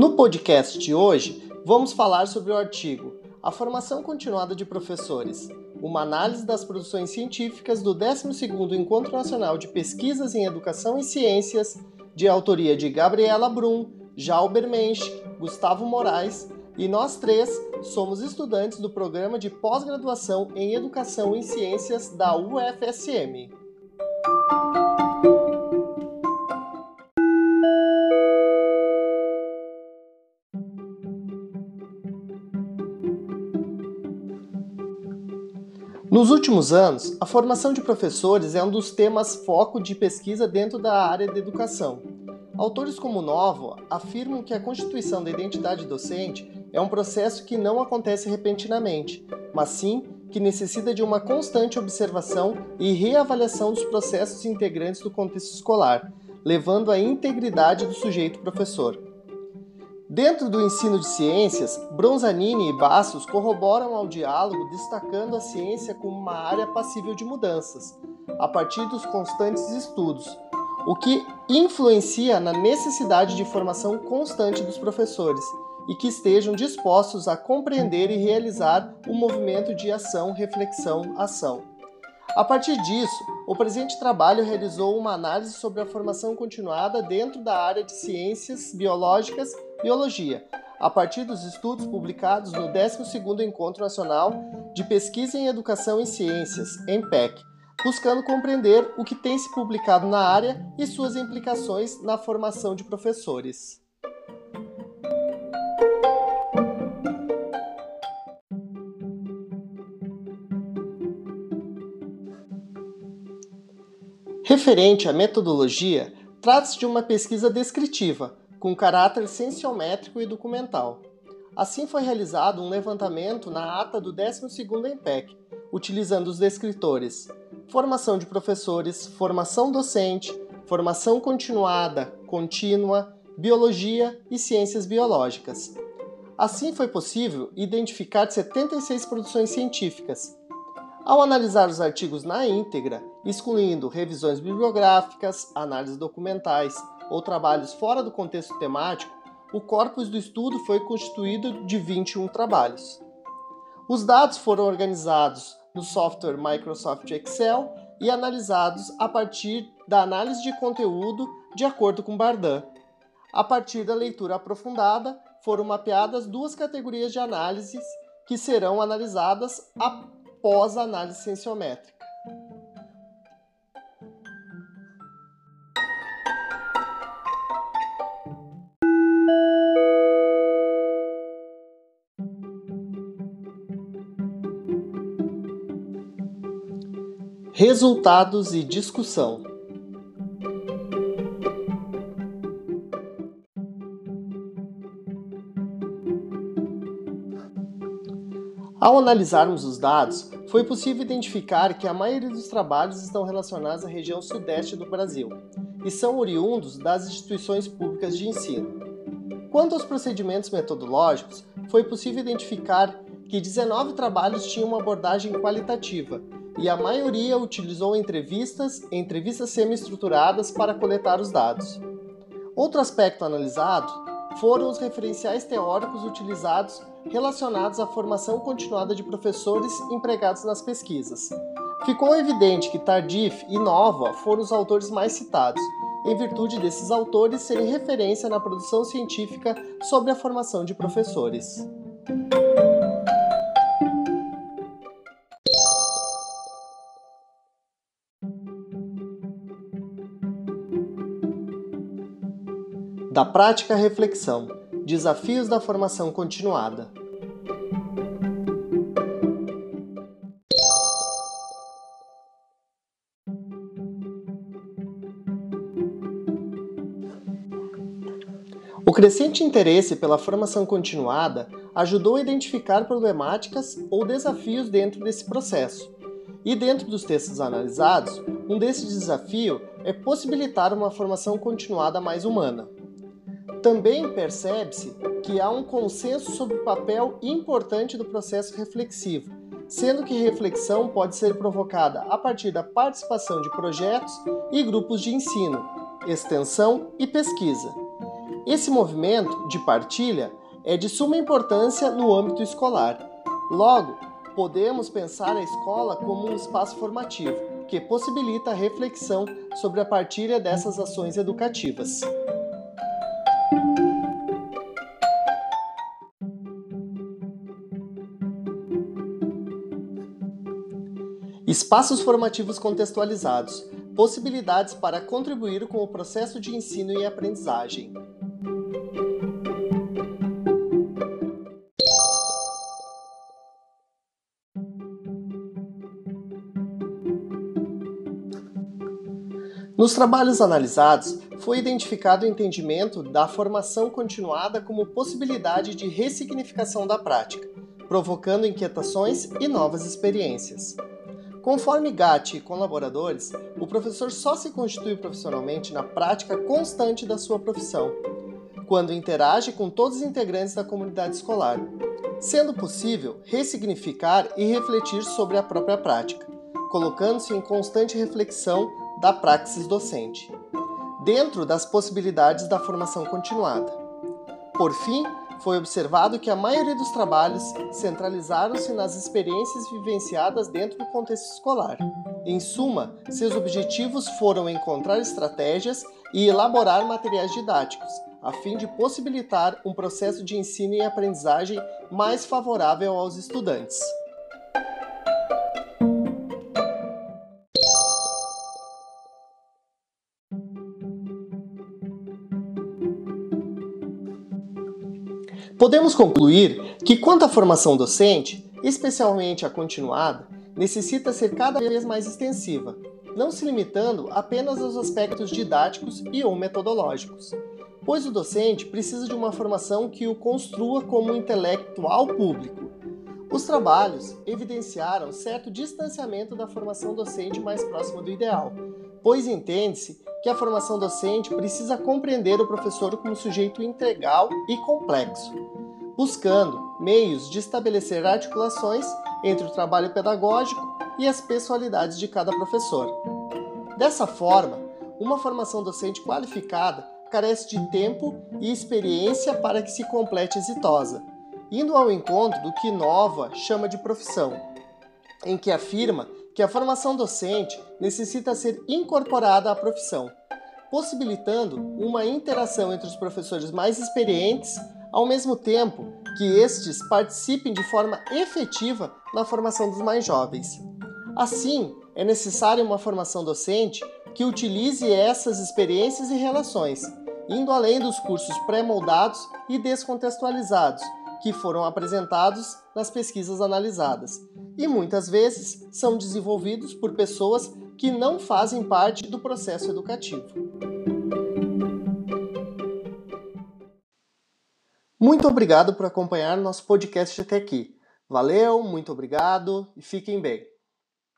No podcast de hoje, vamos falar sobre o artigo A Formação Continuada de Professores, uma análise das produções científicas do 12º Encontro Nacional de Pesquisas em Educação e Ciências, de autoria de Gabriela Brum, Jalber Mensch, Gustavo Moraes, e nós três somos estudantes do programa de pós-graduação em Educação e Ciências da UFSM. Nos últimos anos, a formação de professores é um dos temas foco de pesquisa dentro da área de educação. Autores como Novo afirmam que a constituição da identidade docente é um processo que não acontece repentinamente, mas sim que necessita de uma constante observação e reavaliação dos processos integrantes do contexto escolar, levando à integridade do sujeito professor. Dentro do ensino de ciências, Bronzanini e Bassos corroboram ao diálogo destacando a ciência como uma área passível de mudanças, a partir dos constantes estudos, o que influencia na necessidade de formação constante dos professores e que estejam dispostos a compreender e realizar o movimento de ação, reflexão, ação. A partir disso, o presente trabalho realizou uma análise sobre a formação continuada dentro da área de ciências biológicas Biologia, a partir dos estudos publicados no 12º Encontro Nacional de Pesquisa em Educação e Ciências, EMPEC, buscando compreender o que tem se publicado na área e suas implicações na formação de professores. Referente à metodologia, trata-se de uma pesquisa descritiva, com caráter sensiométrico e documental. Assim foi realizado um levantamento na ata do 12º EMPEC, utilizando os descritores formação de professores, formação docente, formação continuada, contínua, biologia e ciências biológicas. Assim foi possível identificar 76 produções científicas. Ao analisar os artigos na íntegra, excluindo revisões bibliográficas, análises documentais, ou trabalhos fora do contexto temático, o corpus do estudo foi constituído de 21 trabalhos. Os dados foram organizados no software Microsoft Excel e analisados a partir da análise de conteúdo de acordo com Bardan. A partir da leitura aprofundada, foram mapeadas duas categorias de análises que serão analisadas a análise sensométrica. Resultados e discussão. Ao analisarmos os dados, foi possível identificar que a maioria dos trabalhos estão relacionados à região sudeste do Brasil e são oriundos das instituições públicas de ensino. Quanto aos procedimentos metodológicos, foi possível identificar que 19 trabalhos tinham uma abordagem qualitativa e a maioria utilizou entrevistas, entrevistas semi-estruturadas para coletar os dados. Outro aspecto analisado foram os referenciais teóricos utilizados relacionados à formação continuada de professores empregados nas pesquisas. Ficou evidente que Tardif e Nova foram os autores mais citados, em virtude desses autores serem referência na produção científica sobre a formação de professores. Da prática à reflexão. Desafios da formação continuada. O crescente interesse pela formação continuada ajudou a identificar problemáticas ou desafios dentro desse processo. E dentro dos textos analisados, um desses desafios é possibilitar uma formação continuada mais humana. Também percebe-se que há um consenso sobre o papel importante do processo reflexivo, sendo que reflexão pode ser provocada a partir da participação de projetos e grupos de ensino, extensão e pesquisa. Esse movimento de partilha é de suma importância no âmbito escolar. Logo, podemos pensar a escola como um espaço formativo que possibilita a reflexão sobre a partilha dessas ações educativas. Espaços formativos contextualizados possibilidades para contribuir com o processo de ensino e aprendizagem. Nos trabalhos analisados, foi identificado o entendimento da formação continuada como possibilidade de ressignificação da prática, provocando inquietações e novas experiências. Conforme Gatti e colaboradores, o professor só se constitui profissionalmente na prática constante da sua profissão, quando interage com todos os integrantes da comunidade escolar, sendo possível ressignificar e refletir sobre a própria prática, colocando-se em constante reflexão da praxis docente, dentro das possibilidades da formação continuada. Por fim, foi observado que a maioria dos trabalhos centralizaram-se nas experiências vivenciadas dentro do contexto escolar. Em suma, seus objetivos foram encontrar estratégias e elaborar materiais didáticos, a fim de possibilitar um processo de ensino e aprendizagem mais favorável aos estudantes. Podemos concluir que, quanto à formação docente, especialmente a continuada, necessita ser cada vez mais extensiva, não se limitando apenas aos aspectos didáticos e ou metodológicos, pois o docente precisa de uma formação que o construa como intelectual público. Os trabalhos evidenciaram certo distanciamento da formação docente mais próxima do ideal, pois entende-se que a formação docente precisa compreender o professor como sujeito integral e complexo, buscando meios de estabelecer articulações entre o trabalho pedagógico e as pessoalidades de cada professor. Dessa forma, uma formação docente qualificada carece de tempo e experiência para que se complete exitosa, indo ao encontro do que Nova chama de profissão, em que afirma que a formação docente necessita ser incorporada à profissão, possibilitando uma interação entre os professores mais experientes, ao mesmo tempo que estes participem de forma efetiva na formação dos mais jovens. Assim, é necessária uma formação docente que utilize essas experiências e relações, indo além dos cursos pré-moldados e descontextualizados que foram apresentados nas pesquisas analisadas, e muitas vezes são desenvolvidos por pessoas que não fazem parte do processo educativo. Muito obrigado por acompanhar nosso podcast até aqui. Valeu, muito obrigado e fiquem bem.